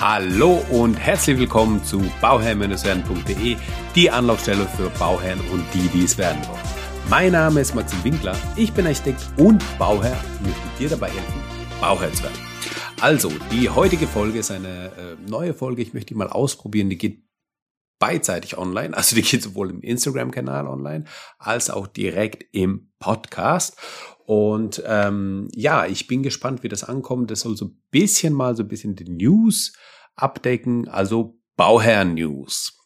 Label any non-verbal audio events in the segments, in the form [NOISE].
Hallo und herzlich willkommen zu bauherr-werden.de, die Anlaufstelle für Bauherren und die, die es werden wollen. Mein Name ist Maxim Winkler, ich bin Architekt und Bauherr und möchte dir dabei helfen, Bauherr zu werden. Also, die heutige Folge ist eine äh, neue Folge, ich möchte die mal ausprobieren, die geht beidseitig online, also die geht sowohl im Instagram-Kanal online als auch direkt im Podcast. Und ähm, ja, ich bin gespannt, wie das ankommt. Das soll so ein bisschen mal so ein bisschen die News abdecken, also Bauherr-News.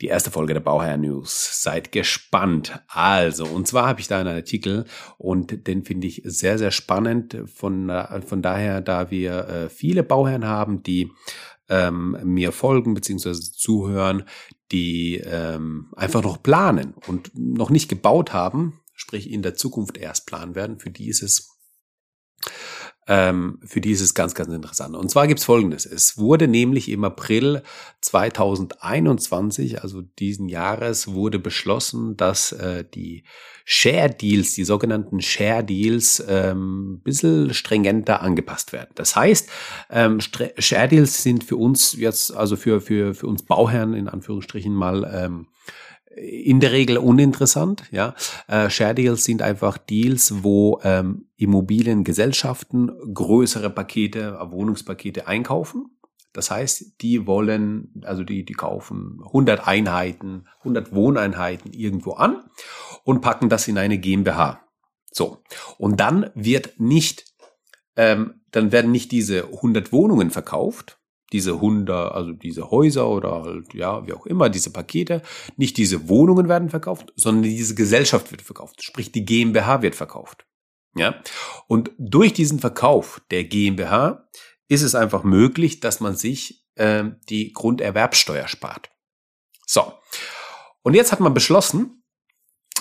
Die erste Folge der Bauherr-News. Seid gespannt. Also, und zwar habe ich da einen Artikel und den finde ich sehr, sehr spannend. Von, von daher, da wir äh, viele Bauherren haben, die ähm, mir folgen bzw. zuhören, die ähm, einfach noch planen und noch nicht gebaut haben, sprich in der Zukunft erst planen werden, für die ist es ähm, für die ist es ganz, ganz interessant. Und zwar gibt's Folgendes. Es wurde nämlich im April 2021, also diesen Jahres, wurde beschlossen, dass äh, die Share Deals, die sogenannten Share Deals, ähm, ein bisschen stringenter angepasst werden. Das heißt, ähm, Share Deals sind für uns jetzt, also für, für, für uns Bauherren in Anführungsstrichen mal ähm, in der Regel uninteressant. Ja, äh, Share Deals sind einfach Deals, wo ähm, Immobiliengesellschaften größere Pakete, Wohnungspakete einkaufen. Das heißt, die wollen, also die, die kaufen 100 Einheiten, 100 Wohneinheiten irgendwo an und packen das in eine GmbH. So. Und dann wird nicht, ähm, dann werden nicht diese 100 Wohnungen verkauft, diese Hunde, also diese Häuser oder halt, ja, wie auch immer, diese Pakete, nicht diese Wohnungen werden verkauft, sondern diese Gesellschaft wird verkauft. Sprich, die GmbH wird verkauft. Ja. Und durch diesen Verkauf der GmbH ist es einfach möglich, dass man sich äh, die Grunderwerbsteuer spart. So. Und jetzt hat man beschlossen,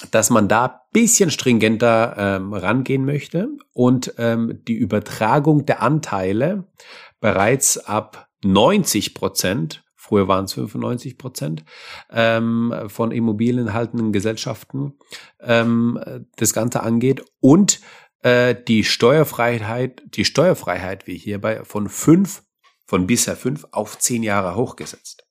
dass man da bisschen stringenter ähm, rangehen möchte und ähm, die Übertragung der Anteile bereits ab 90 Prozent, früher waren es 95 Prozent, ähm, von Immobilien haltenden Gesellschaften ähm, das Ganze angeht und äh, die Steuerfreiheit, die Steuerfreiheit wie hierbei von fünf, von bisher fünf auf zehn Jahre hochgesetzt.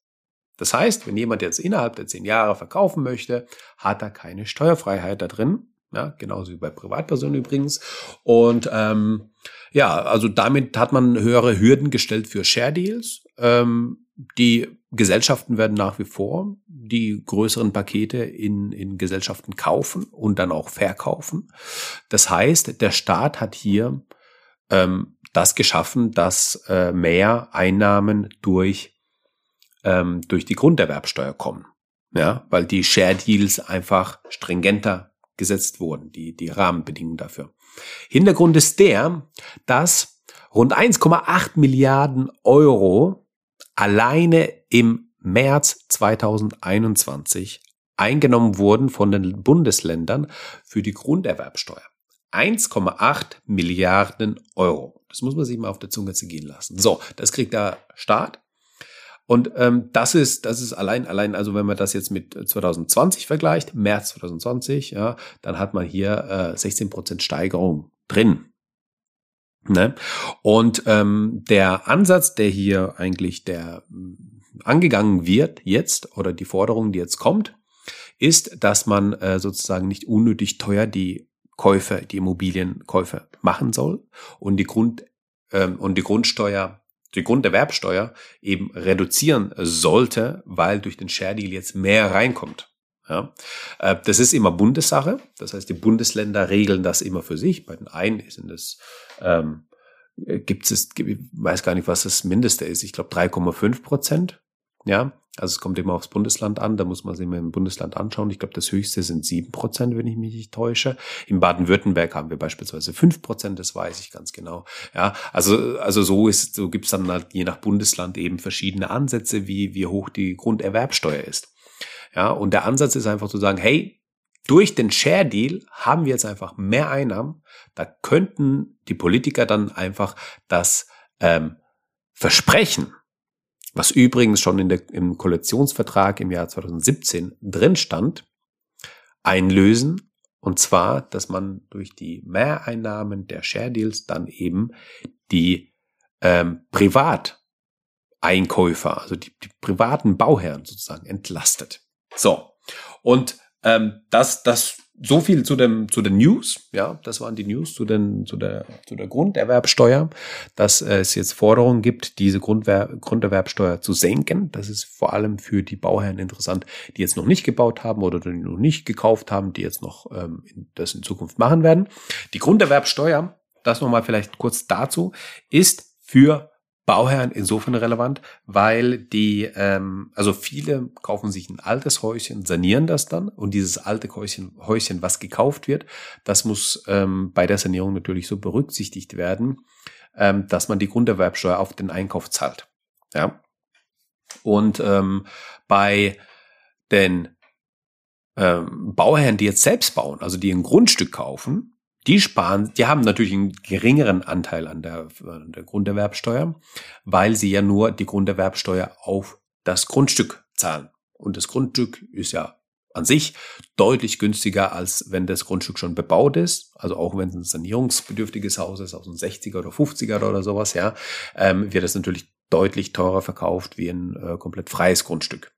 Das heißt, wenn jemand jetzt innerhalb der zehn Jahre verkaufen möchte, hat er keine Steuerfreiheit da drin. Ja, genauso wie bei Privatpersonen übrigens. Und ähm, ja, also damit hat man höhere Hürden gestellt für Share Deals. Ähm, die Gesellschaften werden nach wie vor die größeren Pakete in, in Gesellschaften kaufen und dann auch verkaufen. Das heißt, der Staat hat hier ähm, das geschaffen, dass äh, mehr Einnahmen durch, ähm, durch die Grunderwerbsteuer kommen. Ja, weil die Share Deals einfach stringenter gesetzt wurden, die, die Rahmenbedingungen dafür. Hintergrund ist der, dass rund 1,8 Milliarden Euro alleine im März 2021 eingenommen wurden von den Bundesländern für die Grunderwerbsteuer. 1,8 Milliarden Euro. Das muss man sich mal auf der Zunge zergehen lassen. So, das kriegt der Staat und ähm, das ist, das ist allein, allein, also wenn man das jetzt mit 2020 vergleicht, März 2020, ja, dann hat man hier äh, 16 Prozent Steigerung drin. Ne? Und ähm, der Ansatz, der hier eigentlich der äh, angegangen wird jetzt oder die Forderung, die jetzt kommt, ist, dass man äh, sozusagen nicht unnötig teuer die Käufe, die Immobilienkäufe machen soll und die Grund ähm, und die Grundsteuer die Grunderwerbsteuer eben reduzieren sollte, weil durch den Share Deal jetzt mehr reinkommt. Ja, äh, das ist immer Bundessache. Das heißt, die Bundesländer regeln das immer für sich. Bei den einen sind es, ähm, gibt es, ich weiß gar nicht, was das Mindeste ist. Ich glaube 3,5 Prozent. Ja, also es kommt immer aufs Bundesland an, da muss man sich mal im Bundesland anschauen. Ich glaube, das höchste sind sieben Prozent, wenn ich mich nicht täusche. In Baden-Württemberg haben wir beispielsweise fünf Prozent, das weiß ich ganz genau. Ja, also, also so ist, so gibt's dann halt je nach Bundesland eben verschiedene Ansätze, wie, wie hoch die Grunderwerbsteuer ist. Ja, und der Ansatz ist einfach zu sagen, hey, durch den Share Deal haben wir jetzt einfach mehr Einnahmen. Da könnten die Politiker dann einfach das ähm, Versprechen was übrigens schon in der, im Koalitionsvertrag im Jahr 2017 drin stand, einlösen. Und zwar, dass man durch die Mehreinnahmen der Share Deals dann eben die ähm, privat Einkäufer, also die, die privaten Bauherren sozusagen entlastet. So. Und ähm, das, das so viel zu dem zu den News. Ja, das waren die News zu den zu der zu der Grunderwerbsteuer, dass es jetzt Forderungen gibt, diese Grundwer Grunderwerbsteuer zu senken. Das ist vor allem für die Bauherren interessant, die jetzt noch nicht gebaut haben oder die noch nicht gekauft haben, die jetzt noch ähm, das in Zukunft machen werden. Die Grunderwerbsteuer, das nochmal vielleicht kurz dazu, ist für Bauherren insofern relevant, weil die, ähm, also viele kaufen sich ein altes Häuschen, sanieren das dann und dieses alte Häuschen, Häuschen was gekauft wird, das muss ähm, bei der Sanierung natürlich so berücksichtigt werden, ähm, dass man die Grunderwerbsteuer auf den Einkauf zahlt. Ja. Und ähm, bei den ähm, Bauherren, die jetzt selbst bauen, also die ein Grundstück kaufen, die sparen, die haben natürlich einen geringeren Anteil an der, an der Grunderwerbsteuer, weil sie ja nur die Grunderwerbsteuer auf das Grundstück zahlen. Und das Grundstück ist ja an sich deutlich günstiger, als wenn das Grundstück schon bebaut ist. Also auch wenn es ein sanierungsbedürftiges Haus ist, aus den 60er oder 50er oder sowas, ja, ähm, wird es natürlich deutlich teurer verkauft wie ein äh, komplett freies Grundstück.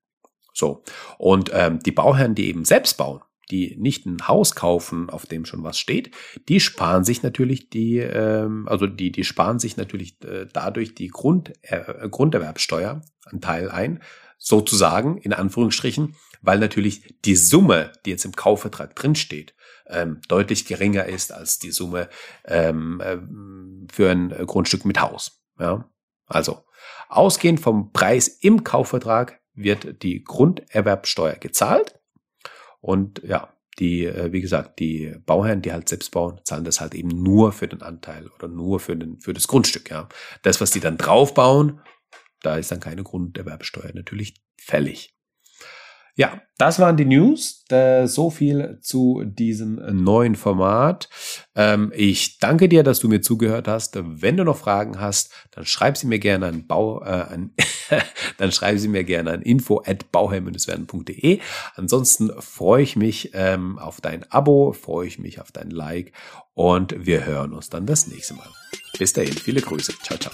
So. Und ähm, die Bauherren, die eben selbst bauen, die nicht ein Haus kaufen, auf dem schon was steht, die sparen sich natürlich die, ähm, also die, die sparen sich natürlich äh, dadurch die Grund, äh, Grunderwerbsteuer Teil ein, sozusagen, in Anführungsstrichen, weil natürlich die Summe, die jetzt im Kaufvertrag drinsteht, ähm, deutlich geringer ist als die Summe ähm, äh, für ein Grundstück mit Haus. Ja? Also, ausgehend vom Preis im Kaufvertrag wird die Grunderwerbsteuer gezahlt und ja, die, äh, wie gesagt, die Bauherren, die halt selbst bauen, zahlen das halt eben nur für den Anteil oder nur für, den, für das Grundstück. Ja. Das, was die dann draufbauen, da ist dann keine Grunderwerbsteuer natürlich fällig. Ja, das waren die News. so viel zu diesem neuen Format. Ähm, ich danke dir, dass du mir zugehört hast. Wenn du noch Fragen hast, dann schreib sie mir gerne an Bau, äh, an, [LAUGHS] dann schreib sie mir gerne an info at bauherr-werden.de. Ansonsten freue ich mich ähm, auf dein Abo, freue ich mich auf dein Like und wir hören uns dann das nächste Mal. Bis dahin, viele Grüße. Ciao, ciao.